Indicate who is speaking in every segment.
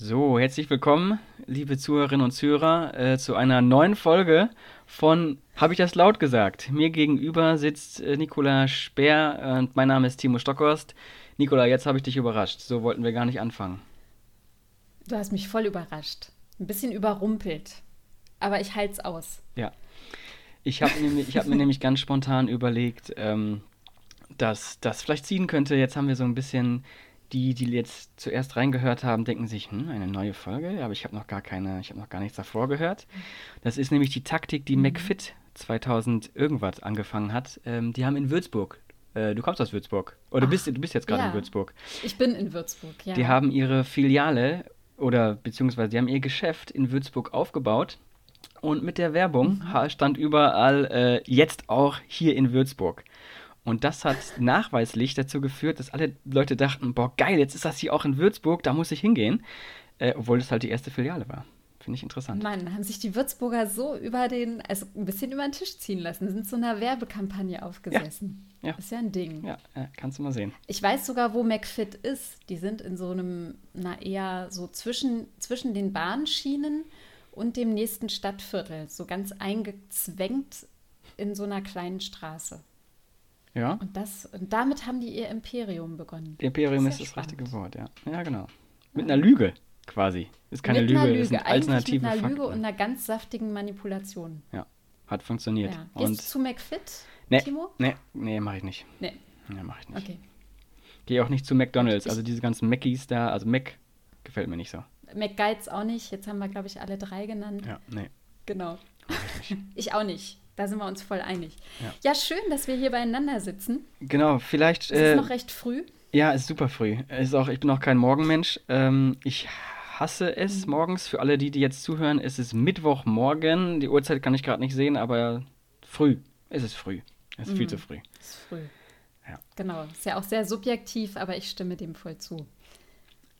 Speaker 1: So, herzlich willkommen, liebe Zuhörerinnen und Zuhörer, äh, zu einer neuen Folge von Habe ich das laut gesagt? Mir gegenüber sitzt äh, Nikola Speer und mein Name ist Timo Stockhorst. Nikola, jetzt habe ich dich überrascht. So wollten wir gar nicht anfangen.
Speaker 2: Du hast mich voll überrascht. Ein bisschen überrumpelt. Aber ich halte es aus.
Speaker 1: Ja. Ich habe hab mir nämlich ganz spontan überlegt, ähm, dass das vielleicht ziehen könnte. Jetzt haben wir so ein bisschen die, die jetzt zuerst reingehört haben, denken sich, hm, eine neue Folge, ja, aber ich habe noch gar keine, ich habe noch gar nichts davor gehört. Das ist nämlich die Taktik, die mhm. McFit 2000 irgendwas angefangen hat. Ähm, die haben in Würzburg, äh, du kommst aus Würzburg, oder du bist, du bist jetzt gerade ja. in Würzburg.
Speaker 2: Ich bin in Würzburg, ja.
Speaker 1: Die haben ihre Filiale oder beziehungsweise die haben ihr Geschäft in Würzburg aufgebaut und mit der Werbung mhm. stand überall äh, jetzt auch hier in Würzburg. Und das hat nachweislich dazu geführt, dass alle Leute dachten, boah, geil, jetzt ist das hier auch in Würzburg, da muss ich hingehen. Äh, obwohl das halt die erste Filiale war. Finde ich interessant.
Speaker 2: Mann, haben sich die Würzburger so über den, also ein bisschen über den Tisch ziehen lassen, sind so einer Werbekampagne aufgesessen. Ja, ja. Ist ja ein Ding.
Speaker 1: Ja, ja, kannst du mal sehen.
Speaker 2: Ich weiß sogar, wo McFit ist. Die sind in so einem, na eher so zwischen, zwischen den Bahnschienen und dem nächsten Stadtviertel, so ganz eingezwängt in so einer kleinen Straße.
Speaker 1: Ja.
Speaker 2: Und, das, und damit haben die ihr Imperium begonnen.
Speaker 1: Imperium das ist, ist das richtige Wort, ja. Ja, genau. Mit einer Lüge quasi. Ist keine mit Lüge, einer Lüge. ist ein alternativer
Speaker 2: Mit einer Lüge und einer ganz saftigen Manipulation.
Speaker 1: Ja, hat funktioniert. Ja.
Speaker 2: Gehst
Speaker 1: und
Speaker 2: du zu McFit,
Speaker 1: nee,
Speaker 2: Timo?
Speaker 1: Nee, nee, mach ich nicht.
Speaker 2: Nee.
Speaker 1: Nee, mach ich nicht.
Speaker 2: Okay.
Speaker 1: Gehe auch nicht zu McDonalds. Also diese ganzen Mackies da, also Mac gefällt mir nicht so.
Speaker 2: McGuides auch nicht. Jetzt haben wir, glaube ich, alle drei genannt.
Speaker 1: Ja, nee.
Speaker 2: Genau. Ich auch nicht. Da sind wir uns voll einig. Ja, ja schön, dass wir hier beieinander sitzen.
Speaker 1: Genau, vielleicht.
Speaker 2: Es ist äh, noch recht früh.
Speaker 1: Ja, ist super früh. Ist auch, ich bin auch kein Morgenmensch. Ähm, ich hasse es mhm. morgens. Für alle, die, die jetzt zuhören, es ist Mittwochmorgen. Die Uhrzeit kann ich gerade nicht sehen, aber früh. Es ist früh. Es ist mhm. viel zu früh.
Speaker 2: Es ist früh.
Speaker 1: Ja.
Speaker 2: Genau. Ist ja auch sehr subjektiv, aber ich stimme dem voll zu.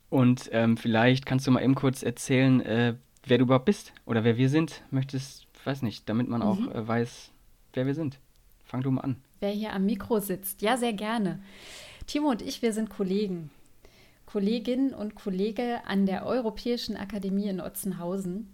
Speaker 1: Und ähm, vielleicht kannst du mal eben kurz erzählen, äh, wer du überhaupt bist oder wer wir sind. Möchtest weiß nicht, damit man auch mhm. äh, weiß, wer wir sind. Fang du mal an.
Speaker 2: Wer hier am Mikro sitzt. Ja, sehr gerne. Timo und ich, wir sind Kollegen. Kolleginnen und Kollege an der Europäischen Akademie in Otzenhausen.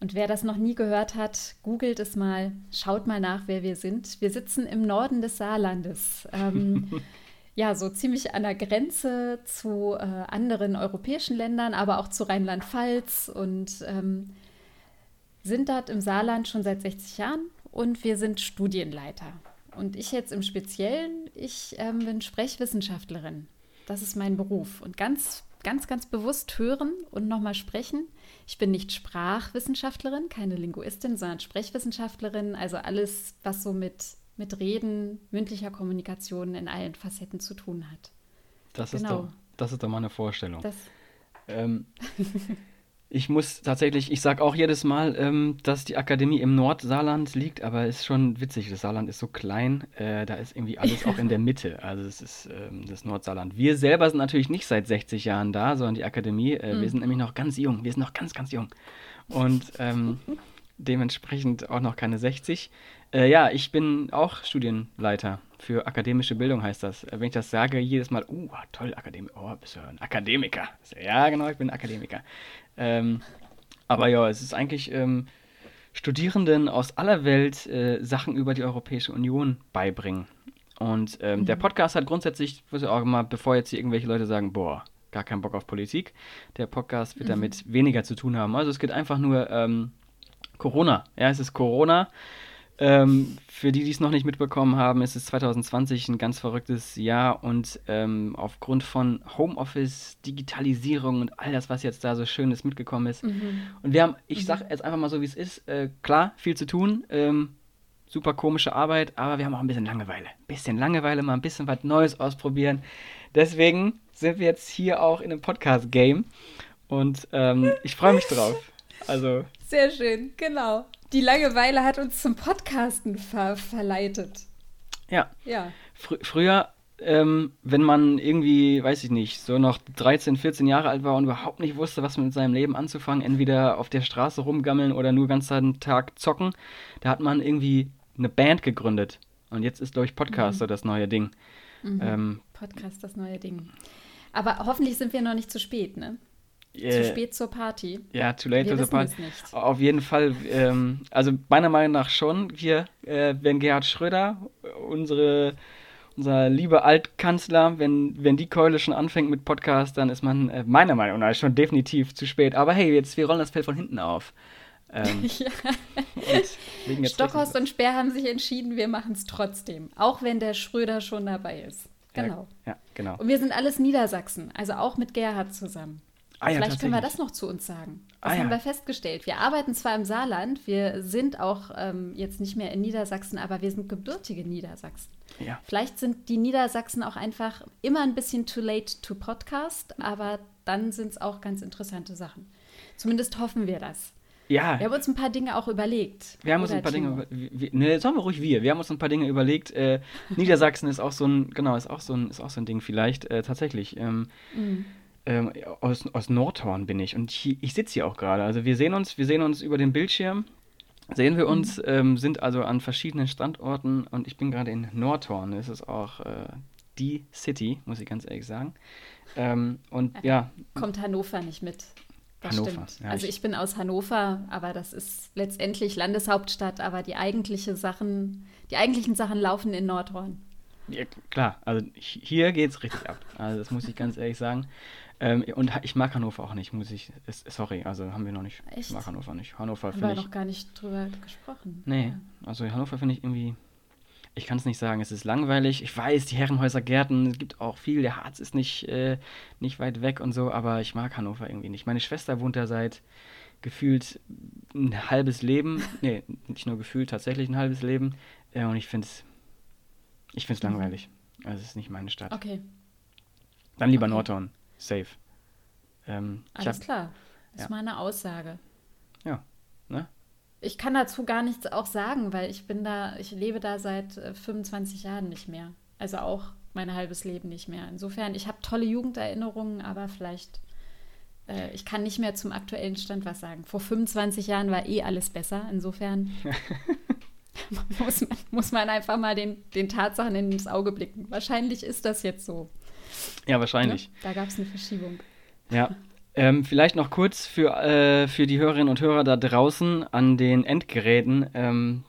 Speaker 2: Und wer das noch nie gehört hat, googelt es mal, schaut mal nach, wer wir sind. Wir sitzen im Norden des Saarlandes. Ähm, ja, so ziemlich an der Grenze zu äh, anderen europäischen Ländern, aber auch zu Rheinland-Pfalz und ähm, sind dort im Saarland schon seit 60 Jahren und wir sind Studienleiter. Und ich jetzt im Speziellen, ich ähm, bin Sprechwissenschaftlerin. Das ist mein Beruf. Und ganz, ganz, ganz bewusst hören und nochmal sprechen. Ich bin nicht Sprachwissenschaftlerin, keine Linguistin, sondern Sprechwissenschaftlerin. Also alles, was so mit, mit Reden, mündlicher Kommunikation in allen Facetten zu tun hat.
Speaker 1: Das, genau. ist, doch, das ist doch mal eine Vorstellung. Ähm, Ich muss tatsächlich, ich sage auch jedes Mal, ähm, dass die Akademie im Nordsaarland liegt, aber es ist schon witzig. Das Saarland ist so klein, äh, da ist irgendwie alles auch in der Mitte. Also es ist ähm, das Nordsaarland. Wir selber sind natürlich nicht seit 60 Jahren da, sondern die Akademie. Äh, mhm. Wir sind nämlich noch ganz jung. Wir sind noch ganz, ganz jung. Und ähm, dementsprechend auch noch keine 60. Äh, ja, ich bin auch Studienleiter für akademische Bildung, heißt das. Äh, wenn ich das sage, jedes Mal, uh, toll, Akademie, oh, bist du ein Akademiker. Ja, genau, ich bin Akademiker. Ähm, aber ja, es ist eigentlich ähm, Studierenden aus aller Welt äh, Sachen über die Europäische Union beibringen. Und ähm, mhm. der Podcast hat grundsätzlich, ich auch mal, bevor jetzt hier irgendwelche Leute sagen, boah, gar keinen Bock auf Politik, der Podcast wird mhm. damit weniger zu tun haben. Also es geht einfach nur ähm, Corona. Ja, es ist Corona. Ähm, für die, die es noch nicht mitbekommen haben, ist es 2020 ein ganz verrücktes Jahr und ähm, aufgrund von Homeoffice, Digitalisierung und all das, was jetzt da so Schönes mitgekommen ist. Mhm. Und wir haben, ich mhm. sage jetzt einfach mal so, wie es ist, äh, klar, viel zu tun, ähm, super komische Arbeit, aber wir haben auch ein bisschen Langeweile. Ein bisschen Langeweile, mal ein bisschen was Neues ausprobieren. Deswegen sind wir jetzt hier auch in einem Podcast-Game und ähm, ich freue mich drauf. Also.
Speaker 2: Sehr schön, genau die Langeweile hat uns zum Podcasten ver verleitet.
Speaker 1: Ja.
Speaker 2: Ja.
Speaker 1: Fr früher, ähm, wenn man irgendwie, weiß ich nicht, so noch 13, 14 Jahre alt war und überhaupt nicht wusste, was mit seinem Leben anzufangen, entweder auf der Straße rumgammeln oder nur ganz den Tag zocken, da hat man irgendwie eine Band gegründet. Und jetzt ist, glaube ich, Podcast mhm. so das neue Ding.
Speaker 2: Mhm. Ähm, Podcast das neue Ding. Aber hoffentlich sind wir noch nicht zu spät, ne? Äh, zu spät zur Party.
Speaker 1: Ja, too late Wir to the party. Nicht. Auf jeden Fall, ähm, also meiner Meinung nach schon. Hier, äh, wenn Gerhard Schröder, unsere, unser lieber Altkanzler, wenn, wenn die Keule schon anfängt mit Podcast, dann ist man äh, meiner Meinung nach schon definitiv zu spät. Aber hey, jetzt, wir rollen das Feld von hinten auf. Ähm,
Speaker 2: ja. Stockhorst und Speer haben sich entschieden, wir machen es trotzdem. Auch wenn der Schröder schon dabei ist. Genau.
Speaker 1: Ja, ja, genau.
Speaker 2: Und wir sind alles Niedersachsen, also auch mit Gerhard zusammen. Ah, ja, Vielleicht können wir das noch zu uns sagen. Das ah, haben ja. wir festgestellt. Wir arbeiten zwar im Saarland, wir sind auch ähm, jetzt nicht mehr in Niedersachsen, aber wir sind gebürtige Niedersachsen. Ja. Vielleicht sind die Niedersachsen auch einfach immer ein bisschen too late to podcast, aber dann sind es auch ganz interessante Sachen. Zumindest hoffen wir das. Ja. Wir haben uns ein paar Dinge auch überlegt.
Speaker 1: Wir haben uns ein paar Timo? Dinge, ne, sagen wir ruhig wir. Wir haben uns ein paar Dinge überlegt. Äh, Niedersachsen ist auch so ein, genau, ist auch so ein, ist auch so ein Ding vielleicht äh, tatsächlich. Ähm, mhm ähm, aus, aus Nordhorn bin ich und ich, ich sitze hier auch gerade. Also wir sehen uns, wir sehen uns über den Bildschirm, sehen wir uns, mhm. ähm, sind also an verschiedenen Standorten und ich bin gerade in Nordhorn. Das ist auch äh, die City, muss ich ganz ehrlich sagen. Ähm, und ja.
Speaker 2: Kommt Hannover nicht mit. Das Hannover. Ja, also ich, ich bin aus Hannover, aber das ist letztendlich Landeshauptstadt, aber die eigentliche Sachen, die eigentlichen Sachen laufen in Nordhorn.
Speaker 1: Ja, klar, also hier geht es richtig ab. Also das muss ich ganz ehrlich sagen. Ähm, und ich mag Hannover auch nicht, muss ich. Sorry, also haben wir noch nicht. Echt? Ich mag Hannover nicht. Hannover finde ich.
Speaker 2: noch gar nicht drüber gesprochen.
Speaker 1: Nee, also Hannover finde ich irgendwie. Ich kann es nicht sagen, es ist langweilig. Ich weiß, die Herrenhäuser Gärten, es gibt auch viel. Der Harz ist nicht, äh, nicht weit weg und so, aber ich mag Hannover irgendwie nicht. Meine Schwester wohnt da seit gefühlt ein halbes Leben. nee, nicht nur gefühlt, tatsächlich ein halbes Leben. Äh, und ich finde es ich find's mhm. langweilig. Also es ist nicht meine Stadt.
Speaker 2: Okay.
Speaker 1: Dann lieber okay. Nordhorn safe.
Speaker 2: Ähm, Alles hab, klar. Das ja. ist meine Aussage.
Speaker 1: Ja, ne?
Speaker 2: Ich kann dazu gar nichts auch sagen, weil ich bin da, ich lebe da seit 25 äh, Jahren nicht mehr. Also auch mein halbes Leben nicht mehr. Insofern, ich habe tolle Jugenderinnerungen, aber vielleicht, äh, ich kann nicht mehr zum aktuellen Stand was sagen. Vor 25 Jahren war eh alles besser. Insofern muss, man, muss man einfach mal den, den Tatsachen ins Auge blicken. Wahrscheinlich ist das jetzt so.
Speaker 1: Ja, wahrscheinlich.
Speaker 2: Ja, da gab es eine Verschiebung.
Speaker 1: Ja. Ähm, vielleicht noch kurz für, äh, für die Hörerinnen und Hörer da draußen an den Endgeräten. Ähm,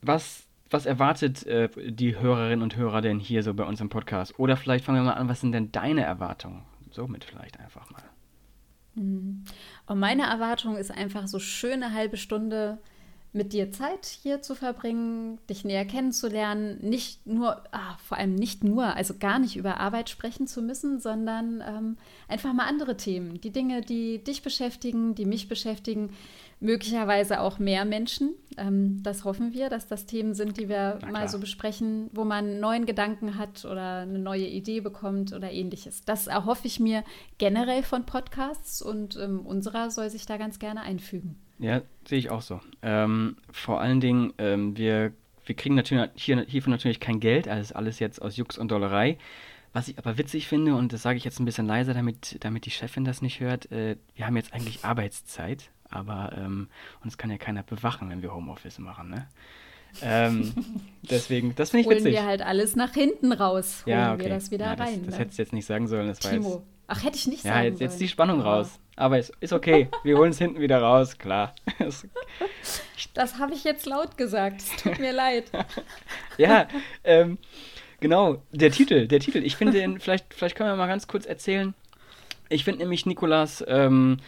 Speaker 1: was, was erwartet äh, die Hörerinnen und Hörer denn hier so bei uns im Podcast? Oder vielleicht fangen wir mal an, was sind denn deine Erwartungen? Somit vielleicht einfach mal.
Speaker 2: Mhm. Und meine Erwartung ist einfach so schöne halbe Stunde mit dir Zeit hier zu verbringen, dich näher kennenzulernen, nicht nur, ah, vor allem nicht nur, also gar nicht über Arbeit sprechen zu müssen, sondern ähm, einfach mal andere Themen, die Dinge, die dich beschäftigen, die mich beschäftigen, möglicherweise auch mehr Menschen. Ähm, das hoffen wir, dass das Themen sind, die wir mal so besprechen, wo man einen neuen Gedanken hat oder eine neue Idee bekommt oder ähnliches. Das erhoffe ich mir generell von Podcasts und ähm, unserer soll sich da ganz gerne einfügen.
Speaker 1: Ja, sehe ich auch so. Ähm, vor allen Dingen, ähm, wir, wir kriegen natürlich hier, hierfür natürlich kein Geld, also alles jetzt aus Jux und Dollerei. Was ich aber witzig finde, und das sage ich jetzt ein bisschen leiser, damit, damit die Chefin das nicht hört, äh, wir haben jetzt eigentlich Arbeitszeit, aber ähm, uns kann ja keiner bewachen, wenn wir Homeoffice machen, ne? ähm, deswegen, das finde ich
Speaker 2: holen
Speaker 1: witzig.
Speaker 2: Holen wir halt alles nach hinten raus, holen
Speaker 1: ja, okay.
Speaker 2: wir das wieder
Speaker 1: ja,
Speaker 2: das,
Speaker 1: rein. Das ne? hättest du jetzt nicht sagen sollen. Das
Speaker 2: Timo. War jetzt, Ach, hätte ich nicht
Speaker 1: ja,
Speaker 2: sagen
Speaker 1: jetzt, jetzt die Spannung raus. Aber es ist okay. Wir holen es hinten wieder raus, klar.
Speaker 2: das habe ich jetzt laut gesagt. Es tut mir leid.
Speaker 1: ja, ähm, genau. Der Titel, der Titel. Ich finde, den, vielleicht, vielleicht können wir mal ganz kurz erzählen. Ich finde nämlich Nikolas ähm,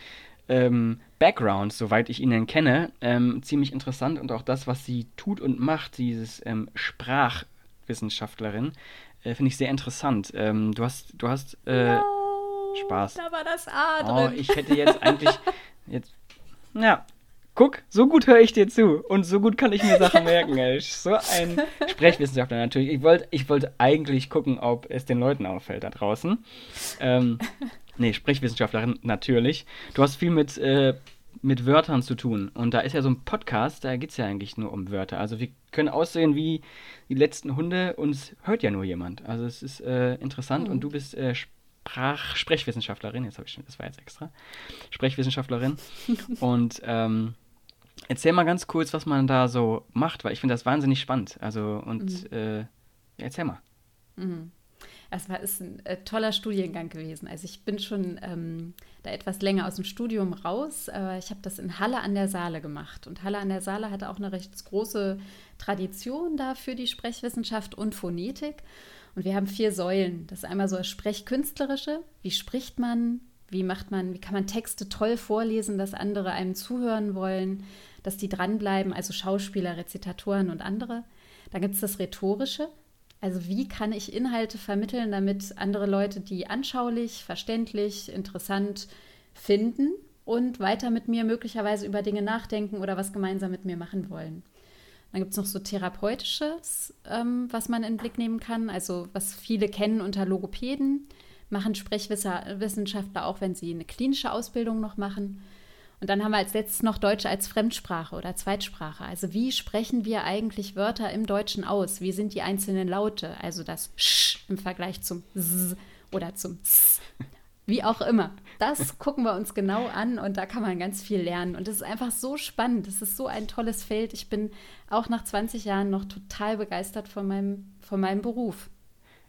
Speaker 1: ähm, Background, soweit ich ihn kenne, ähm, ziemlich interessant und auch das, was sie tut und macht, dieses ähm, Sprachwissenschaftlerin, äh, finde ich sehr interessant. Ähm, du hast, du hast äh, no. Spaß.
Speaker 2: Da war das A drin.
Speaker 1: Oh, ich hätte jetzt eigentlich. Jetzt. Ja. Guck, so gut höre ich dir zu und so gut kann ich mir Sachen merken. Ey. So ein Sprechwissenschaftler natürlich. Ich wollte ich wollt eigentlich gucken, ob es den Leuten auffällt da draußen. Ähm, nee, Sprechwissenschaftlerin natürlich. Du hast viel mit, äh, mit Wörtern zu tun. Und da ist ja so ein Podcast, da geht es ja eigentlich nur um Wörter. Also wir können aussehen wie die letzten Hunde, uns hört ja nur jemand. Also es ist äh, interessant mhm. und du bist äh, Sprach Sprechwissenschaftlerin, jetzt habe ich schon, das war jetzt extra, Sprechwissenschaftlerin. und ähm, erzähl mal ganz kurz, was man da so macht, weil ich finde das wahnsinnig spannend. Also, und mhm. äh, erzähl mal.
Speaker 2: Mhm. Es war ist ein äh, toller Studiengang gewesen. Also ich bin schon ähm, da etwas länger aus dem Studium raus. Äh, ich habe das in Halle an der Saale gemacht. Und Halle an der Saale hatte auch eine recht große Tradition da für die Sprechwissenschaft und Phonetik. Und wir haben vier Säulen. Das ist einmal so das Sprechkünstlerische. Wie spricht man? Wie macht man, wie kann man Texte toll vorlesen, dass andere einem zuhören wollen, dass die dranbleiben, also Schauspieler, Rezitatoren und andere. Dann gibt es das Rhetorische. Also wie kann ich Inhalte vermitteln, damit andere Leute die anschaulich, verständlich, interessant finden und weiter mit mir möglicherweise über Dinge nachdenken oder was gemeinsam mit mir machen wollen. Dann gibt es noch so therapeutisches, ähm, was man in den Blick nehmen kann, also was viele kennen unter Logopäden, machen Sprechwissenschaftler auch, wenn sie eine klinische Ausbildung noch machen. Und dann haben wir als letztes noch Deutsch als Fremdsprache oder Zweitsprache. Also wie sprechen wir eigentlich Wörter im Deutschen aus? Wie sind die einzelnen Laute? Also das Sch im Vergleich zum S oder zum S. Wie auch immer. Das gucken wir uns genau an und da kann man ganz viel lernen. Und es ist einfach so spannend. Es ist so ein tolles Feld. Ich bin auch nach 20 Jahren noch total begeistert von meinem, von meinem Beruf.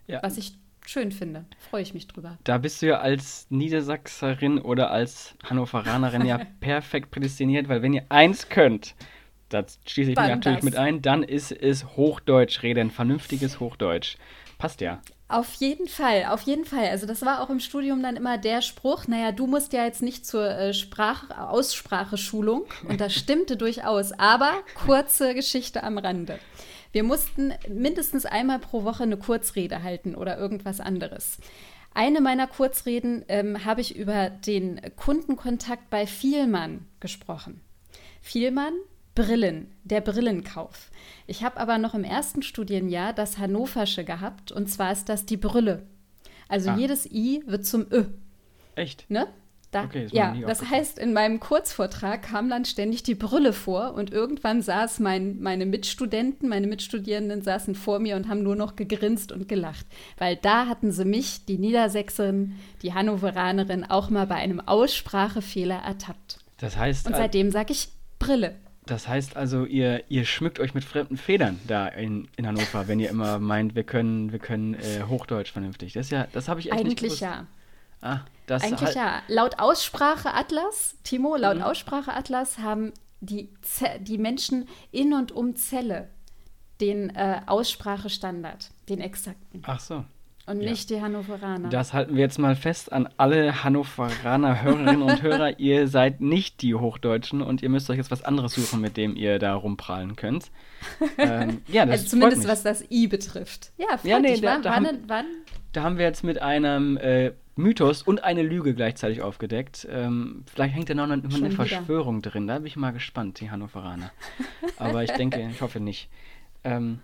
Speaker 2: Ja. Was ich schön finde. Freue ich mich drüber.
Speaker 1: Da bist du ja als Niedersachserin oder als Hannoveranerin ja perfekt prädestiniert, weil wenn ihr eins könnt, das schließe ich mich natürlich das. mit ein, dann ist es Hochdeutsch reden, vernünftiges Hochdeutsch. Passt ja.
Speaker 2: Auf jeden Fall, auf jeden Fall. Also das war auch im Studium dann immer der Spruch, naja, du musst ja jetzt nicht zur äh, Sprach Ausspracheschulung. Und das stimmte durchaus. Aber kurze Geschichte am Rande. Wir mussten mindestens einmal pro Woche eine Kurzrede halten oder irgendwas anderes. Eine meiner Kurzreden ähm, habe ich über den Kundenkontakt bei Vielmann gesprochen. Vielmann, Brillen, der Brillenkauf. Ich habe aber noch im ersten Studienjahr das Hannoversche gehabt und zwar ist das die Brille. Also ah. jedes I wird zum Ö.
Speaker 1: Echt?
Speaker 2: Ne? Da, okay, ja, das heißt, in meinem Kurzvortrag kam dann ständig die Brille vor und irgendwann saß mein, meine Mitstudenten, meine Mitstudierenden saßen vor mir und haben nur noch gegrinst und gelacht, weil da hatten sie mich, die Niedersächserin, die Hannoveranerin, auch mal bei einem Aussprachefehler ertappt.
Speaker 1: Das heißt.
Speaker 2: Und seitdem sage ich Brille.
Speaker 1: Das heißt also, ihr, ihr schmückt euch mit fremden Federn da in, in Hannover, wenn ihr immer meint, wir können, wir können äh, Hochdeutsch vernünftig. Das ja, das habe ich echt
Speaker 2: Eigentlich
Speaker 1: nicht gewusst.
Speaker 2: ja.
Speaker 1: Ah,
Speaker 2: das Eigentlich halt ja. Laut Aussprache Atlas, Timo, laut mhm. Aussprache Atlas haben die, die Menschen in und um Zelle den äh, Aussprachestandard, den exakten.
Speaker 1: Ach so.
Speaker 2: Und ja. nicht die Hannoveraner.
Speaker 1: Das halten wir jetzt mal fest an alle Hannoveraner Hörerinnen und Hörer. Ihr seid nicht die Hochdeutschen und ihr müsst euch jetzt was anderes suchen, mit dem ihr da rumprallen könnt.
Speaker 2: ähm, ja, das also zumindest was das I betrifft. Ja,
Speaker 1: ja nee, da, da, wann, haben, wann? da haben wir jetzt mit einem äh, Mythos und eine Lüge gleichzeitig aufgedeckt. Ähm, vielleicht hängt da noch eine, eine Verschwörung drin. Da bin ich mal gespannt, die Hannoveraner. Aber ich denke, ich hoffe nicht. Ähm,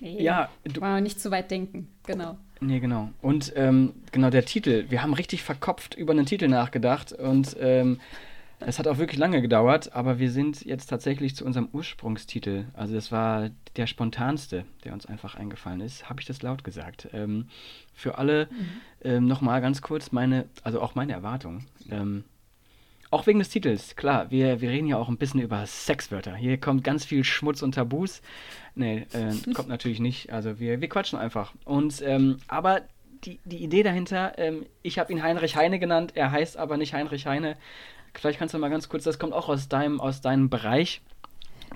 Speaker 2: nee, ja, du, man nicht zu weit denken, genau.
Speaker 1: Nee, genau. Und ähm, genau der Titel. Wir haben richtig verkopft über einen Titel nachgedacht und ähm, es hat auch wirklich lange gedauert, aber wir sind jetzt tatsächlich zu unserem Ursprungstitel. Also das war der spontanste, der uns einfach eingefallen ist. Habe ich das laut gesagt? Ähm, für alle mhm. ähm, nochmal ganz kurz meine, also auch meine Erwartung. Ähm, auch wegen des Titels, klar, wir, wir reden ja auch ein bisschen über Sexwörter. Hier kommt ganz viel Schmutz und Tabus. Nee, äh, kommt natürlich nicht. Also wir, wir quatschen einfach. Und ähm, aber die, die Idee dahinter, ähm, ich habe ihn Heinrich Heine genannt, er heißt aber nicht Heinrich Heine. Vielleicht kannst du mal ganz kurz, das kommt auch aus deinem, aus deinem Bereich,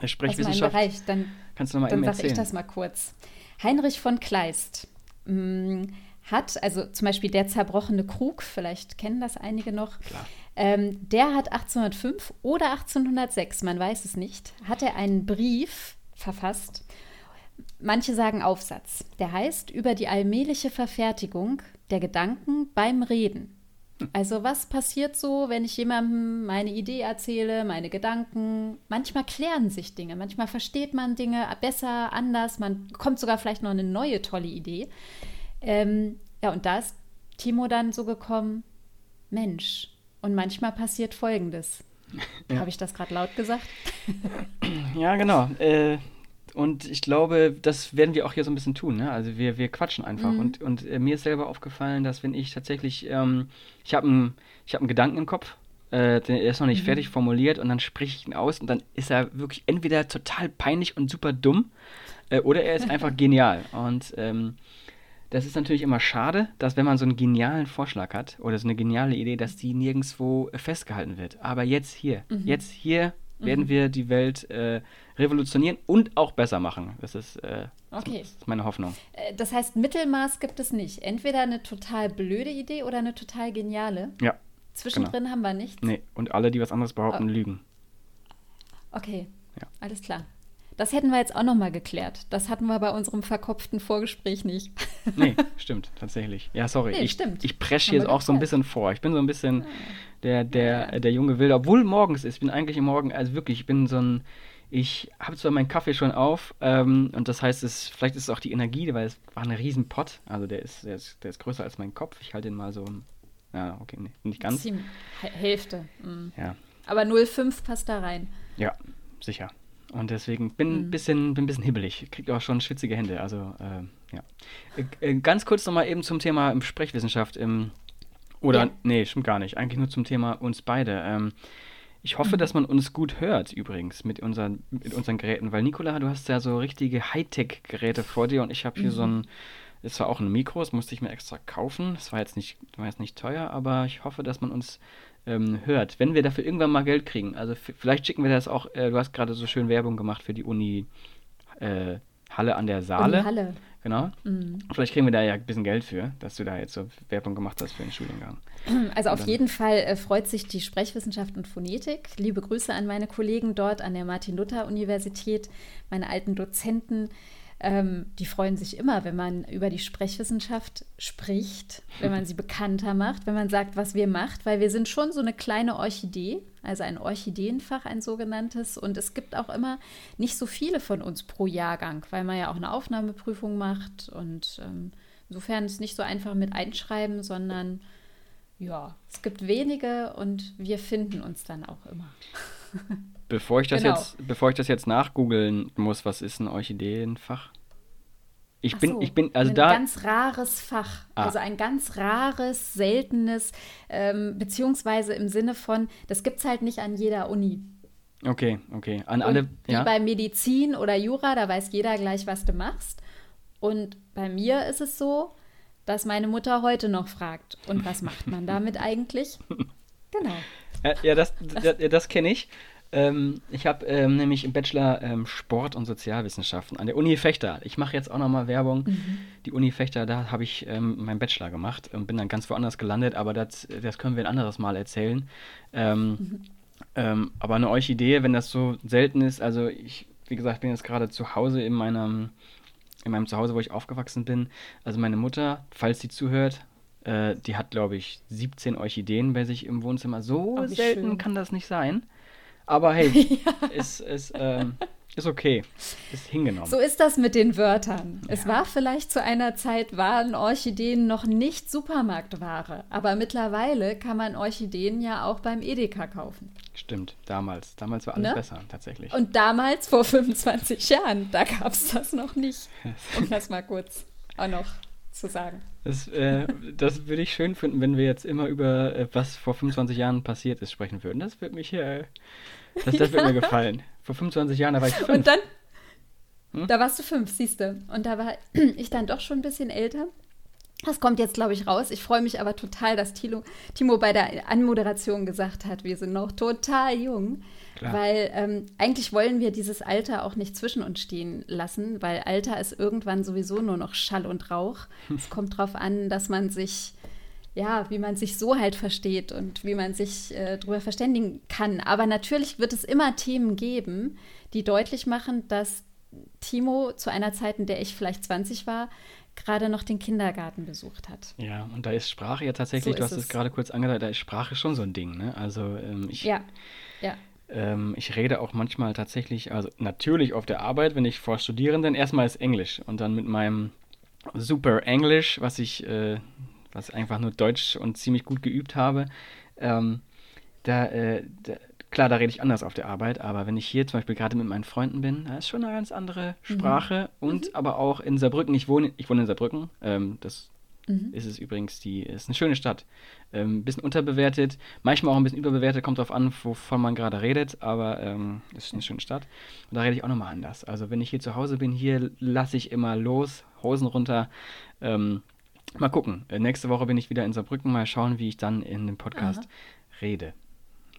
Speaker 1: Sprechwissenschaft.
Speaker 2: Aus meinem Bereich, dann,
Speaker 1: kannst du noch mal
Speaker 2: dann
Speaker 1: sage
Speaker 2: ich das mal kurz. Heinrich von Kleist mh, mm, hat, also zum Beispiel der zerbrochene Krug, vielleicht kennen das einige noch, ähm, der hat 1805 oder 1806, man weiß es nicht, hat er einen Brief verfasst. Manche sagen Aufsatz. Der heißt über die allmähliche Verfertigung der Gedanken beim Reden. Also was passiert so, wenn ich jemandem meine Idee erzähle, meine Gedanken? Manchmal klären sich Dinge, manchmal versteht man Dinge besser, anders, man kommt sogar vielleicht noch eine neue tolle Idee. Ähm, ja, und da ist Timo dann so gekommen, Mensch, und manchmal passiert Folgendes. Ja. Habe ich das gerade laut gesagt?
Speaker 1: ja, genau. Äh, und ich glaube, das werden wir auch hier so ein bisschen tun. Ne? Also wir, wir quatschen einfach. Mhm. Und, und äh, mir ist selber aufgefallen, dass wenn ich tatsächlich, ähm, ich habe einen hab Gedanken im Kopf, äh, der ist noch nicht mhm. fertig formuliert und dann spreche ich ihn aus und dann ist er wirklich entweder total peinlich und super dumm äh, oder er ist einfach genial. Und ähm, das ist natürlich immer schade, dass wenn man so einen genialen Vorschlag hat oder so eine geniale Idee, dass die nirgendwo festgehalten wird. Aber jetzt hier, mhm. jetzt hier werden mhm. wir die Welt äh, revolutionieren und auch besser machen. Das ist, äh, okay. das ist meine Hoffnung.
Speaker 2: Äh, das heißt, Mittelmaß gibt es nicht. Entweder eine total blöde Idee oder eine total geniale.
Speaker 1: Ja.
Speaker 2: Zwischendrin genau. haben wir nichts.
Speaker 1: Nee, und alle, die was anderes behaupten, oh. lügen.
Speaker 2: Okay, ja. alles klar. Das hätten wir jetzt auch noch mal geklärt. Das hatten wir bei unserem verkopften Vorgespräch nicht.
Speaker 1: nee, stimmt, tatsächlich. Ja, sorry. Nee, ich, stimmt. Ich presche jetzt auch so ein bisschen vor. Ich bin so ein bisschen ah. der, der, ja. der junge Wilde, obwohl morgens ist. Ich bin eigentlich im Morgen, also wirklich, ich bin so ein. Ich habe zwar meinen Kaffee schon auf ähm, und das heißt, es, vielleicht ist es auch die Energie, weil es war ein riesen Pott. Also der ist, der ist, der ist größer als mein Kopf. Ich halte ihn mal so. Ja, okay, nee, nicht ganz.
Speaker 2: Hälfte. Mhm.
Speaker 1: Ja.
Speaker 2: Aber 0,5 passt da rein.
Speaker 1: Ja, sicher. Und deswegen bin ein mhm. bisschen, bin ein bisschen hibbelig. Kriege auch schon schwitzige Hände. Also, äh, ja. Äh, äh ganz kurz nochmal eben zum Thema Sprechwissenschaft. Im, oder, ja. nee, stimmt gar nicht. Eigentlich nur zum Thema uns beide. Ähm, ich hoffe, mhm. dass man uns gut hört übrigens mit unseren, mit unseren Geräten, weil Nicola, du hast ja so richtige Hightech-Geräte vor dir und ich habe hier mhm. so ein, es war auch ein Mikro, das musste ich mir extra kaufen. Das war jetzt nicht, war jetzt nicht teuer, aber ich hoffe, dass man uns ähm, hört, wenn wir dafür irgendwann mal Geld kriegen. Also vielleicht schicken wir das auch, äh, du hast gerade so schön Werbung gemacht für die Uni äh, Halle an der Saale. Uni
Speaker 2: Halle.
Speaker 1: Genau. Mhm. Vielleicht kriegen wir da ja ein bisschen Geld für, dass du da jetzt so Werbung gemacht hast für den Studiengang.
Speaker 2: Also auf jeden Fall äh, freut sich die Sprechwissenschaft und Phonetik. Liebe Grüße an meine Kollegen dort an der Martin-Luther-Universität, meine alten Dozenten. Ähm, die freuen sich immer, wenn man über die Sprechwissenschaft spricht, wenn man sie bekannter macht, wenn man sagt, was wir macht, weil wir sind schon so eine kleine Orchidee, also ein Orchideenfach, ein sogenanntes. Und es gibt auch immer nicht so viele von uns pro Jahrgang, weil man ja auch eine Aufnahmeprüfung macht. Und ähm, insofern ist es nicht so einfach mit einschreiben, sondern ja, es gibt wenige und wir finden uns dann auch immer.
Speaker 1: Bevor ich das genau. jetzt, bevor ich das jetzt nachgoogeln muss, was ist ein Orchideenfach? Ich Ach bin, so, ich bin, also
Speaker 2: ein
Speaker 1: da.
Speaker 2: Ein ganz rares Fach. Ah. Also ein ganz rares, seltenes, ähm, beziehungsweise im Sinne von, das gibt es halt nicht an jeder Uni.
Speaker 1: Okay, okay. An alle. Und
Speaker 2: wie ja? bei Medizin oder Jura, da weiß jeder gleich, was du machst. Und bei mir ist es so, dass meine Mutter heute noch fragt. Und was macht man damit eigentlich? Genau.
Speaker 1: Ja, ja das, das, das kenne ich. Ähm, ich habe ähm, nämlich im Bachelor ähm, Sport und Sozialwissenschaften an der Uni Fechter. Ich mache jetzt auch nochmal Werbung. Mhm. Die Uni Fechter, da habe ich ähm, meinen Bachelor gemacht und bin dann ganz woanders gelandet, aber das, das können wir ein anderes Mal erzählen. Ähm, mhm. Ähm, aber eine Orchidee, wenn das so selten ist, also ich, wie gesagt, bin jetzt gerade zu Hause in meinem, in meinem Zuhause, wo ich aufgewachsen bin. Also meine Mutter, falls sie zuhört, äh, die hat, glaube ich, 17 Orchideen bei sich im Wohnzimmer. So oh, selten schön. kann das nicht sein. Aber hey, ja. ist, ist, ähm, ist okay. Ist hingenommen.
Speaker 2: So ist das mit den Wörtern. Ja. Es war vielleicht zu einer Zeit, waren Orchideen noch nicht Supermarktware. Aber mittlerweile kann man Orchideen ja auch beim Edeka kaufen.
Speaker 1: Stimmt, damals. Damals war alles ne? besser, tatsächlich.
Speaker 2: Und damals, vor 25 Jahren, da gab es das noch nicht. Um das mal kurz auch noch zu sagen.
Speaker 1: Das, äh, das würde ich schön finden, wenn wir jetzt immer über äh, was vor 25 Jahren passiert ist sprechen würden. Das würde mich äh, das, das ja. wird mir gefallen. Vor 25 Jahren, da war ich fünf.
Speaker 2: Und dann, hm? da warst du fünf, siehst du. Und da war ich dann doch schon ein bisschen älter. Das kommt jetzt, glaube ich, raus. Ich freue mich aber total, dass Tilo, Timo bei der Anmoderation gesagt hat, wir sind noch total jung. Klar. Weil ähm, eigentlich wollen wir dieses Alter auch nicht zwischen uns stehen lassen, weil Alter ist irgendwann sowieso nur noch Schall und Rauch. es kommt darauf an, dass man sich ja, wie man sich so halt versteht und wie man sich äh, darüber verständigen kann. Aber natürlich wird es immer Themen geben, die deutlich machen, dass Timo zu einer Zeit, in der ich vielleicht 20 war, gerade noch den Kindergarten besucht hat.
Speaker 1: Ja, und da ist Sprache ja tatsächlich, so du hast es gerade kurz angedeutet, da ist Sprache schon so ein Ding. Ne? Also ähm, ich,
Speaker 2: ja, ja.
Speaker 1: Ähm, ich rede auch manchmal tatsächlich, also natürlich auf der Arbeit, wenn ich vor Studierenden, erstmal ist Englisch und dann mit meinem super Englisch, was ich äh, was einfach nur Deutsch und ziemlich gut geübt habe. Ähm, da, äh, da, klar, da rede ich anders auf der Arbeit, aber wenn ich hier zum Beispiel gerade mit meinen Freunden bin, da ist schon eine ganz andere mhm. Sprache mhm. und mhm. aber auch in Saarbrücken. Ich wohne, ich wohne in Saarbrücken. Ähm, das mhm. ist es übrigens die, ist eine schöne Stadt. Ähm, bisschen unterbewertet, manchmal auch ein bisschen überbewertet, kommt darauf an, wovon man gerade redet, aber ähm, ist eine schöne Stadt. Und da rede ich auch nochmal anders. Also wenn ich hier zu Hause bin, hier lasse ich immer los, Hosen runter. Ähm, mal gucken. Äh, nächste Woche bin ich wieder in Saarbrücken, mal schauen, wie ich dann in dem Podcast Aha. rede.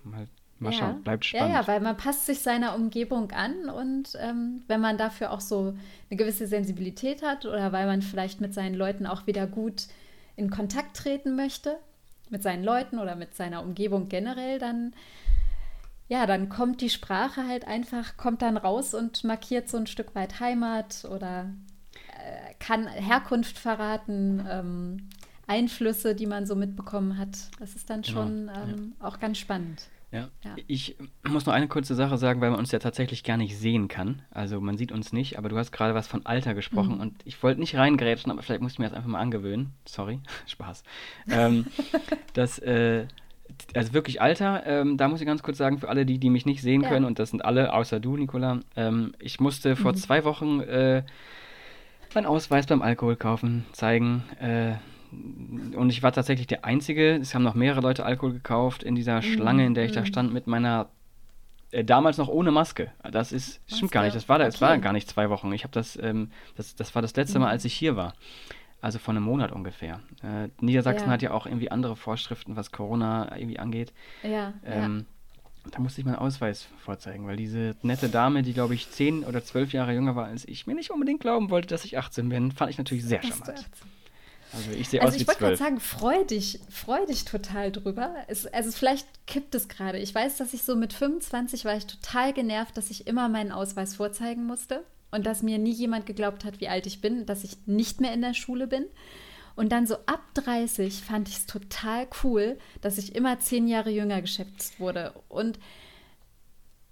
Speaker 1: Mal Mal ja. schauen, bleibt spannend.
Speaker 2: Ja, ja, weil man passt sich seiner Umgebung an und ähm, wenn man dafür auch so eine gewisse Sensibilität hat oder weil man vielleicht mit seinen Leuten auch wieder gut in Kontakt treten möchte, mit seinen Leuten oder mit seiner Umgebung generell, dann ja, dann kommt die Sprache halt einfach, kommt dann raus und markiert so ein Stück weit Heimat oder kann Herkunft verraten, ähm, Einflüsse, die man so mitbekommen hat. Das ist dann genau, schon ähm, ja. auch ganz spannend.
Speaker 1: Ja. ja. Ich muss noch eine kurze Sache sagen, weil man uns ja tatsächlich gar nicht sehen kann. Also man sieht uns nicht, aber du hast gerade was von Alter gesprochen mhm. und ich wollte nicht reingrätschen, aber vielleicht muss ich mir das einfach mal angewöhnen. Sorry, Spaß. ähm, das, äh, also wirklich Alter, ähm, da muss ich ganz kurz sagen, für alle, die, die mich nicht sehen ja. können, und das sind alle, außer du, Nicola, ähm, ich musste vor mhm. zwei Wochen äh, meinen Ausweis beim Alkohol kaufen, zeigen. Äh, und ich war tatsächlich der Einzige. Es haben noch mehrere Leute Alkohol gekauft in dieser Schlange, in der ich da mhm. stand mit meiner äh, damals noch ohne Maske. Das ist Maske. stimmt gar nicht. Das war da, okay. war gar nicht zwei Wochen. Ich habe das, ähm, das, das war das letzte Mal, mhm. als ich hier war. Also vor einem Monat ungefähr. Äh, Niedersachsen ja. hat ja auch irgendwie andere Vorschriften, was Corona irgendwie angeht.
Speaker 2: Ja, ähm,
Speaker 1: ja. Da musste ich meinen Ausweis vorzeigen, weil diese nette Dame, die glaube ich zehn oder zwölf Jahre jünger war als ich, mir nicht unbedingt glauben wollte, dass ich 18 bin, fand ich natürlich sehr charmant. Also ich sehe also aus
Speaker 2: ich wollte gerade sagen, freu dich, freu dich total drüber. Es, also vielleicht kippt es gerade. Ich weiß, dass ich so mit 25 war ich total genervt, dass ich immer meinen Ausweis vorzeigen musste und dass mir nie jemand geglaubt hat, wie alt ich bin, dass ich nicht mehr in der Schule bin. Und dann so ab 30 fand ich es total cool, dass ich immer zehn Jahre jünger geschätzt wurde. Und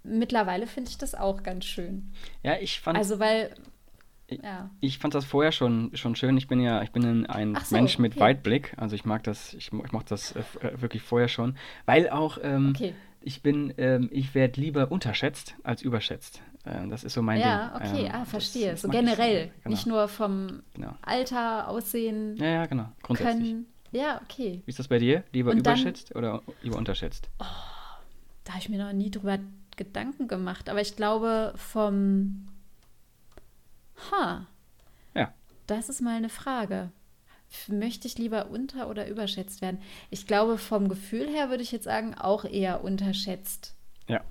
Speaker 2: mittlerweile finde ich das auch ganz schön.
Speaker 1: Ja, ich fand.
Speaker 2: Also, weil
Speaker 1: ja. Ich fand das vorher schon, schon schön. Ich bin ja, ich bin ein so, Mensch mit okay. Weitblick. Also ich mag das, ich, ich mache das äh, äh, wirklich vorher schon. Weil auch ähm, okay. ich bin, ähm, ich werde lieber unterschätzt als überschätzt. Äh, das ist so mein
Speaker 2: ja, Ding. Ja, okay, ähm, ah, verstehe. Das, das so generell. Genau. Nicht nur vom genau. Alter, Aussehen.
Speaker 1: Ja, ja, genau. Grundsätzlich.
Speaker 2: Können. Ja, okay.
Speaker 1: Wie ist das bei dir? Lieber Und überschätzt dann, oder lieber unterschätzt? Oh,
Speaker 2: da habe ich mir noch nie drüber Gedanken gemacht. Aber ich glaube, vom Ha. Ja. Das ist mal eine Frage. Möchte ich lieber unter- oder überschätzt werden? Ich glaube, vom Gefühl her würde ich jetzt sagen, auch eher unterschätzt.
Speaker 1: Ja.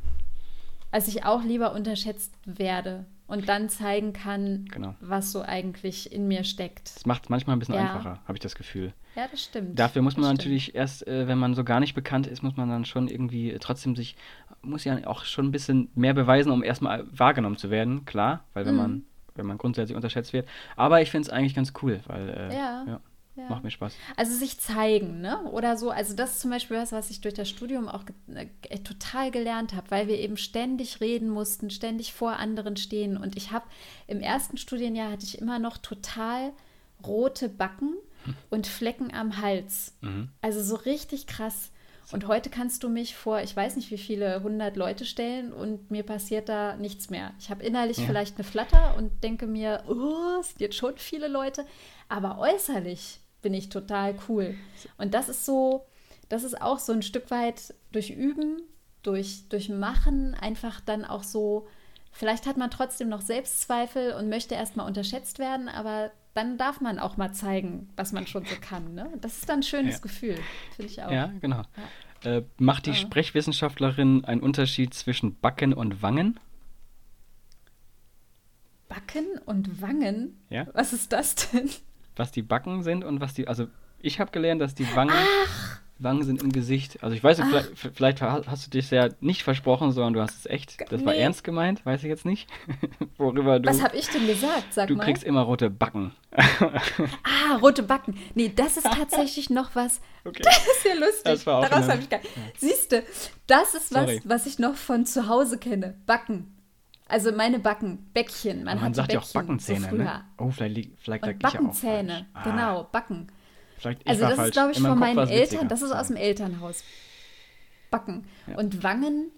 Speaker 2: Also ich auch lieber unterschätzt werde und dann zeigen kann, genau. was so eigentlich in mir steckt.
Speaker 1: Das macht es manchmal ein bisschen ja. einfacher, habe ich das Gefühl.
Speaker 2: Ja, das stimmt.
Speaker 1: Dafür muss man
Speaker 2: das
Speaker 1: natürlich stimmt. erst, äh, wenn man so gar nicht bekannt ist, muss man dann schon irgendwie äh, trotzdem sich, muss ja auch schon ein bisschen mehr beweisen, um erstmal wahrgenommen zu werden, klar, weil wenn mhm. man wenn man grundsätzlich unterschätzt wird. Aber ich finde es eigentlich ganz cool, weil äh, ja. ja. Ja. Macht mir Spaß.
Speaker 2: Also sich zeigen, ne? Oder so. Also das ist zum Beispiel was, was ich durch das Studium auch äh, total gelernt habe, weil wir eben ständig reden mussten, ständig vor anderen stehen. Und ich habe im ersten Studienjahr hatte ich immer noch total rote Backen hm. und Flecken am Hals. Mhm. Also so richtig krass. Und heute kannst du mich vor, ich weiß nicht wie viele hundert Leute stellen und mir passiert da nichts mehr. Ich habe innerlich ja. vielleicht eine Flatter und denke mir, oh, es sind jetzt schon viele Leute. Aber äußerlich bin ich total cool. Und das ist so, das ist auch so ein Stück weit durch Üben, durch, durch Machen, einfach dann auch so, vielleicht hat man trotzdem noch Selbstzweifel und möchte erstmal unterschätzt werden, aber dann darf man auch mal zeigen, was man schon so kann. Ne? Das ist dann ein schönes ja. Gefühl, finde ich auch.
Speaker 1: Ja, genau. Ja. Äh, macht die ja. Sprechwissenschaftlerin einen Unterschied zwischen Backen und Wangen?
Speaker 2: Backen und Wangen?
Speaker 1: Ja.
Speaker 2: Was ist das denn?
Speaker 1: Was die Backen sind und was die. Also, ich habe gelernt, dass die Wangen. Ach! Wangen sind im Gesicht. Also ich weiß nicht, vielleicht, vielleicht, hast du dich ja nicht versprochen, sondern du hast es echt. Das nee. war ernst gemeint, weiß ich jetzt nicht. Worüber du.
Speaker 2: Was habe ich denn gesagt? Sag
Speaker 1: du
Speaker 2: mal.
Speaker 1: kriegst immer rote Backen.
Speaker 2: ah, rote Backen. Nee, das ist tatsächlich noch was. Okay. Das ist ja lustig. Das war auch Daraus habe ich gar. Ja. Siehst du, das ist was, Sorry. was ich noch von zu Hause kenne. Backen. Also meine Backen, Bäckchen.
Speaker 1: Man, man sagt ja auch Backenzähne, so ne? Oh, vielleicht, vielleicht lag
Speaker 2: Backenzähne, ich ja auch genau, Backen.
Speaker 1: Vielleicht
Speaker 2: also das ist, glaube ich, von meinen Eltern, das ist aus dem Elternhaus. Backen. Ja. Und Wangen,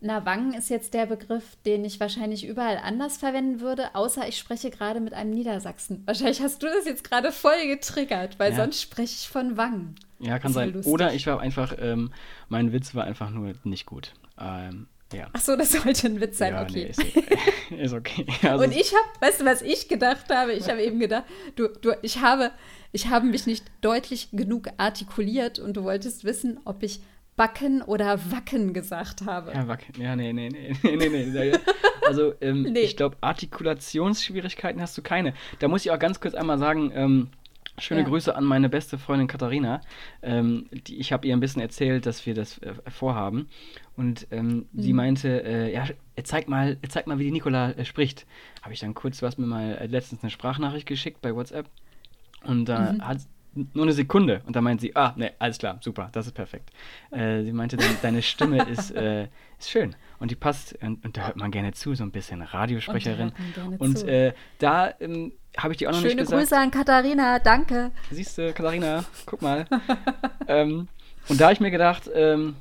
Speaker 2: Na, Wangen ist jetzt der Begriff, den ich wahrscheinlich überall anders verwenden würde, außer ich spreche gerade mit einem Niedersachsen. Wahrscheinlich hast du das jetzt gerade voll getriggert, weil ja. sonst spreche ich von Wangen.
Speaker 1: Ja, kann sein. Lustig. Oder ich war einfach, ähm, mein Witz war einfach nur nicht gut. Ähm, ja.
Speaker 2: Ach so, das sollte ein Witz sein, ja, okay. Nee,
Speaker 1: ist, ist, okay. Also
Speaker 2: Und ich habe, weißt du, was ich gedacht habe? Ich habe eben gedacht, du, du, ich habe, ich habe mich nicht deutlich genug artikuliert und du wolltest wissen, ob ich Backen oder Wacken gesagt habe.
Speaker 1: Ja, Wacken. Ja, nee, nee, nee, nee, nee. nee. Also, ähm, nee. ich glaube, Artikulationsschwierigkeiten hast du keine. Da muss ich auch ganz kurz einmal sagen, ähm, Schöne ja. Grüße an meine beste Freundin Katharina. Ähm, die, ich habe ihr ein bisschen erzählt, dass wir das äh, vorhaben. Und ähm, mhm. sie meinte, äh, ja, zeig mal, zeig mal, wie die Nicola äh, spricht. Habe ich dann kurz, was mir mal äh, letztens eine Sprachnachricht geschickt bei WhatsApp. Und da mhm. hat nur eine Sekunde. Und da meint sie, ah, ne, alles klar, super, das ist perfekt. Äh, sie meinte, deine, deine Stimme ist, äh, ist schön und die passt. Und, und, da hört man gerne zu, so ein bisschen Radiosprecherin. Und, und äh, da ähm, habe ich die auch noch
Speaker 2: Schöne
Speaker 1: nicht
Speaker 2: gesagt. Schöne Grüße an Katharina, danke.
Speaker 1: Siehst du, Katharina, guck mal. ähm, und da habe ich mir gedacht, ähm,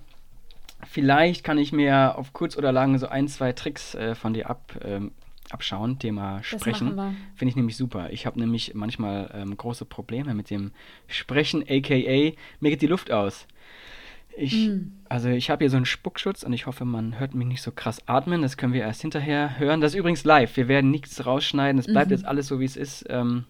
Speaker 1: vielleicht kann ich mir auf kurz oder lang so ein, zwei Tricks äh, von dir ab ähm, abschauen, Thema Sprechen. Finde ich nämlich super. Ich habe nämlich manchmal ähm, große Probleme mit dem Sprechen, aka mir geht die Luft aus. Ich, mm. Also ich habe hier so einen Spuckschutz und ich hoffe, man hört mich nicht so krass atmen. Das können wir erst hinterher hören. Das ist übrigens live. Wir werden nichts rausschneiden. Es bleibt mhm. jetzt alles so, wie es ist. Ähm,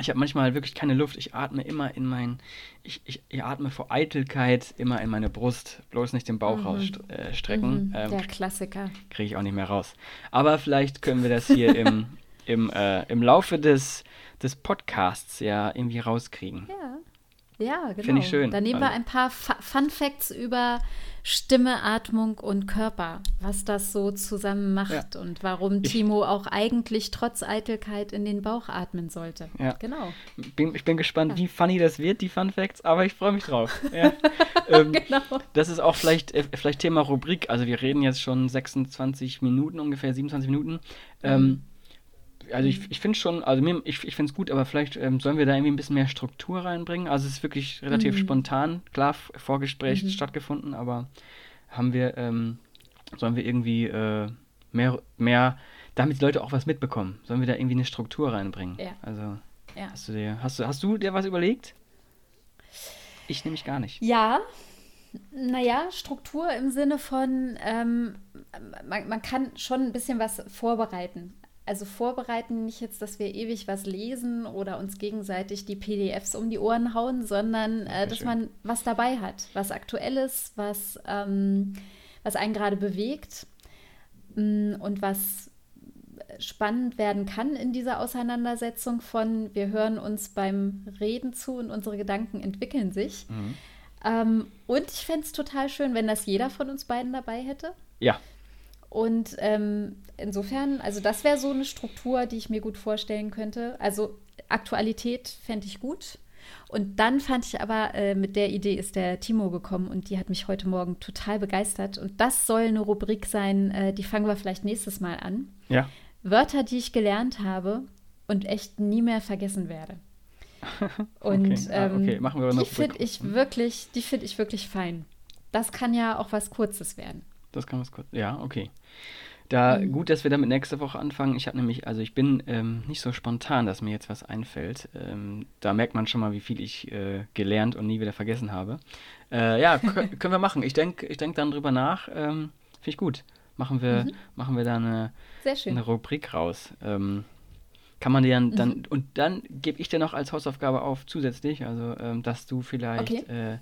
Speaker 1: ich habe manchmal wirklich keine Luft. Ich atme immer in mein, ich, ich, ich, atme vor Eitelkeit immer in meine Brust, bloß nicht den Bauch mhm. rausstrecken.
Speaker 2: Mhm. Ähm, Der Klassiker.
Speaker 1: Kriege ich auch nicht mehr raus. Aber vielleicht können wir das hier im, im, äh, im Laufe des, des Podcasts ja irgendwie rauskriegen.
Speaker 2: Ja. Ja, genau.
Speaker 1: Finde ich schön.
Speaker 2: Dann nehmen wir also ein paar Fun Facts über Stimme, Atmung und Körper, was das so zusammen macht ja. und warum Timo auch eigentlich trotz Eitelkeit in den Bauch atmen sollte.
Speaker 1: Ja. Genau. Bin, ich bin gespannt, ja. wie funny das wird, die Fun Facts, aber ich freue mich drauf. Ja. ähm, genau. Das ist auch vielleicht, äh, vielleicht Thema Rubrik. Also wir reden jetzt schon 26 Minuten, ungefähr 27 Minuten. Ähm, mhm. Also ich, ich finde schon, also mir, ich, ich finde es gut, aber vielleicht ähm, sollen wir da irgendwie ein bisschen mehr Struktur reinbringen. Also es ist wirklich relativ mhm. spontan, klar, Vorgespräch mhm. stattgefunden, aber haben wir, ähm, sollen wir irgendwie äh, mehr, mehr, damit die Leute auch was mitbekommen, sollen wir da irgendwie eine Struktur reinbringen? Ja. Also ja. hast du dir, hast du, hast du dir was überlegt? Ich nämlich gar nicht.
Speaker 2: Ja, naja, Struktur im Sinne von, ähm, man, man, kann schon ein bisschen was vorbereiten also vorbereiten nicht jetzt, dass wir ewig was lesen oder uns gegenseitig die PDFs um die Ohren hauen, sondern äh, dass schön. man was dabei hat, was aktuelles, was, ähm, was einen gerade bewegt mh, mm, und was spannend werden kann in dieser Auseinandersetzung von wir hören uns beim Reden zu und unsere Gedanken entwickeln sich. Mhm. Ähm, und ich fände es total schön, wenn das jeder von uns beiden dabei hätte.
Speaker 1: Ja,
Speaker 2: und ähm, insofern, also das wäre so eine Struktur, die ich mir gut vorstellen könnte. Also Aktualität fände ich gut. Und dann fand ich aber, äh, mit der Idee ist der Timo gekommen und die hat mich heute Morgen total begeistert. Und das soll eine Rubrik sein, äh, die fangen wir vielleicht nächstes Mal an.
Speaker 1: Ja.
Speaker 2: Wörter, die ich gelernt habe und echt nie mehr vergessen werde. Und okay. Ah, okay.
Speaker 1: Machen wir
Speaker 2: ähm, die finde ich wirklich, die finde ich wirklich fein. Das kann ja auch was Kurzes werden.
Speaker 1: Das kann was kurz. Ja, okay. Da mhm. gut, dass wir damit nächste Woche anfangen. Ich habe nämlich, also ich bin ähm, nicht so spontan, dass mir jetzt was einfällt. Ähm, da merkt man schon mal, wie viel ich äh, gelernt und nie wieder vergessen habe. Äh, ja, können wir machen. Ich denke ich denk dann drüber nach. Ähm, Finde ich gut. Machen wir, mhm. machen wir da eine, eine Rubrik raus. Ähm, kann man dir dann, dann mhm. und dann gebe ich dir noch als Hausaufgabe auf zusätzlich, also ähm, dass du vielleicht okay. äh,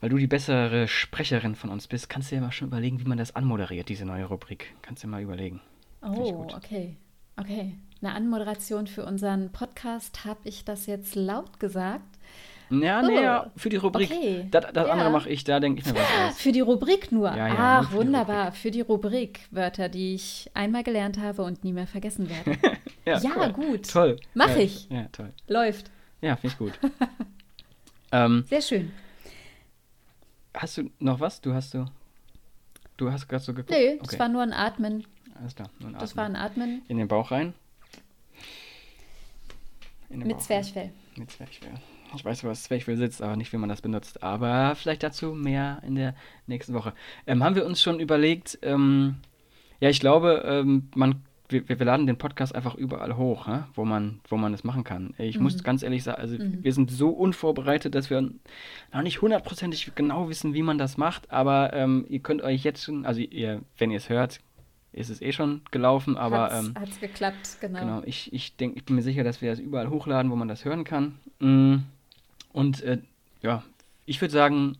Speaker 1: weil du die bessere Sprecherin von uns bist, kannst du ja mal schon überlegen, wie man das anmoderiert, diese neue Rubrik. Kannst du mal überlegen.
Speaker 2: Oh, okay. Okay. Eine Anmoderation für unseren Podcast. Habe ich das jetzt laut gesagt?
Speaker 1: Ja, oh. nee, ja, für die Rubrik. Okay. Das, das ja. andere mache ich, da denke ich mir was
Speaker 2: aus. Für die Rubrik nur? Ja, ja, Ach, nur wunderbar. Für die Rubrik. Wörter, die ich einmal gelernt habe und nie mehr vergessen werde. ja, cool. gut.
Speaker 1: Toll.
Speaker 2: Mach ich.
Speaker 1: Ja, toll.
Speaker 2: Läuft.
Speaker 1: Ja, finde ich gut. ähm,
Speaker 2: Sehr schön.
Speaker 1: Hast du noch was? Du hast so. Du hast gerade so geguckt.
Speaker 2: Nee, okay. das war nur ein Atmen.
Speaker 1: Alles klar, nur ein Atmen.
Speaker 2: Das war ein Atmen.
Speaker 1: In den Bauch rein.
Speaker 2: Den Mit Bauch Zwerchfell. Rein.
Speaker 1: Mit Zwerchfell. Ich weiß, was Zwerchfell sitzt, aber nicht, wie man das benutzt. Aber vielleicht dazu mehr in der nächsten Woche. Ähm, haben wir uns schon überlegt, ähm, ja, ich glaube, ähm, man wir, wir, laden den Podcast einfach überall hoch, hä? wo man wo man das machen kann. Ich mhm. muss ganz ehrlich sagen, also mhm. wir sind so unvorbereitet, dass wir noch nicht hundertprozentig genau wissen, wie man das macht, aber ähm, ihr könnt euch jetzt schon, also ihr, wenn ihr es hört, ist es eh schon gelaufen, aber
Speaker 2: hat's, ähm, hat's geklappt, genau.
Speaker 1: Genau, ich, ich denke, ich bin mir sicher, dass wir das überall hochladen, wo man das hören kann. Mm, und äh, ja, ich würde sagen,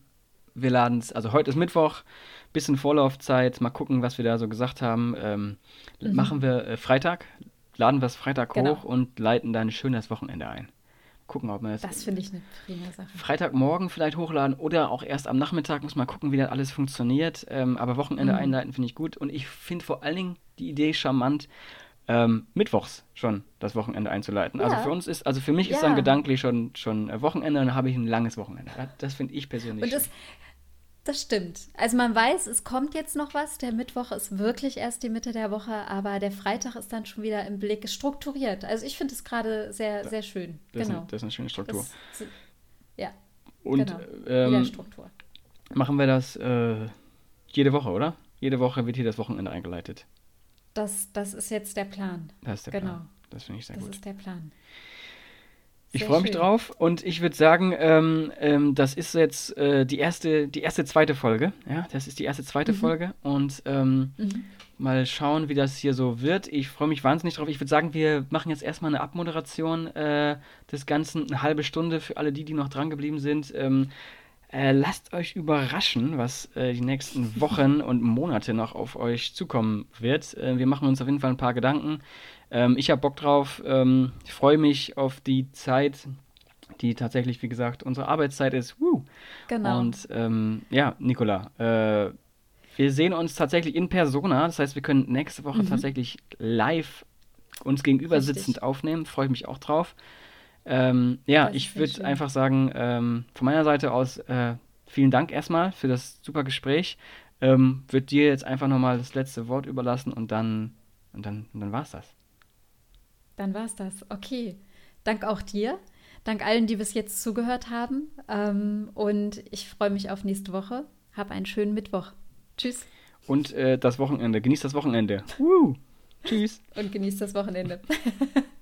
Speaker 1: wir laden es, also heute ist Mittwoch, bisschen Vorlaufzeit, mal gucken, was wir da so gesagt haben. Ähm, mhm. Machen wir äh, Freitag, laden wir es Freitag genau. hoch und leiten dann schön das Wochenende ein. Gucken, ob wir
Speaker 2: das. Das finde ich eine prima Sache.
Speaker 1: Freitagmorgen vielleicht hochladen oder auch erst am Nachmittag, muss mal gucken, wie das alles funktioniert. Ähm, aber Wochenende mhm. einleiten finde ich gut und ich finde vor allen Dingen die Idee charmant, ähm, mittwochs schon das Wochenende einzuleiten. Also ja. Also für uns ist, also für mich ja. ist dann gedanklich schon, schon Wochenende und dann habe ich ein langes Wochenende. Das finde ich persönlich.
Speaker 2: Und das, das stimmt. Also man weiß, es kommt jetzt noch was. Der Mittwoch ist wirklich erst die Mitte der Woche, aber der Freitag ist dann schon wieder im Blick strukturiert. Also ich finde es gerade sehr, sehr schön.
Speaker 1: Das genau. Ist, das ist eine schöne Struktur.
Speaker 2: Das, ja.
Speaker 1: Und genau. ähm, Struktur. machen wir das äh, jede Woche, oder? Jede Woche wird hier das Wochenende eingeleitet.
Speaker 2: Das, das ist jetzt der Plan.
Speaker 1: Das ist der genau. Plan. Das finde ich sehr
Speaker 2: das
Speaker 1: gut.
Speaker 2: Das ist der Plan.
Speaker 1: Ich freue mich drauf und ich würde sagen, ähm, ähm, das ist jetzt äh, die erste, die erste zweite Folge. Ja, das ist die erste zweite mhm. Folge und ähm, mhm. mal schauen, wie das hier so wird. Ich freue mich wahnsinnig drauf. Ich würde sagen, wir machen jetzt erstmal eine Abmoderation äh, des Ganzen, eine halbe Stunde für alle die, die noch dran geblieben sind. Ähm, äh, lasst euch überraschen, was äh, die nächsten Wochen und Monate noch auf euch zukommen wird. Äh, wir machen uns auf jeden Fall ein paar Gedanken. Ähm, ich habe Bock drauf. Ähm, ich freue mich auf die Zeit, die tatsächlich, wie gesagt, unsere Arbeitszeit ist. Woo.
Speaker 2: Genau.
Speaker 1: Und ähm, ja, Nicola, äh, wir sehen uns tatsächlich in Persona. Das heißt, wir können nächste Woche mhm. tatsächlich live uns gegenüber Richtig. sitzend aufnehmen. Freue ich mich auch drauf. Ähm, ja, ich würde einfach sagen, ähm, von meiner Seite aus äh, vielen Dank erstmal für das super Gespräch. Ähm, würde dir jetzt einfach nochmal das letzte Wort überlassen und dann, und dann, und dann war's das.
Speaker 2: Dann war es das. Okay. Dank auch dir. Dank allen, die bis jetzt zugehört haben. Ähm, und ich freue mich auf nächste Woche. Hab einen schönen Mittwoch. Tschüss.
Speaker 1: Und äh, das Wochenende. Genießt das Wochenende. Woo. Tschüss.
Speaker 2: Und genießt das Wochenende.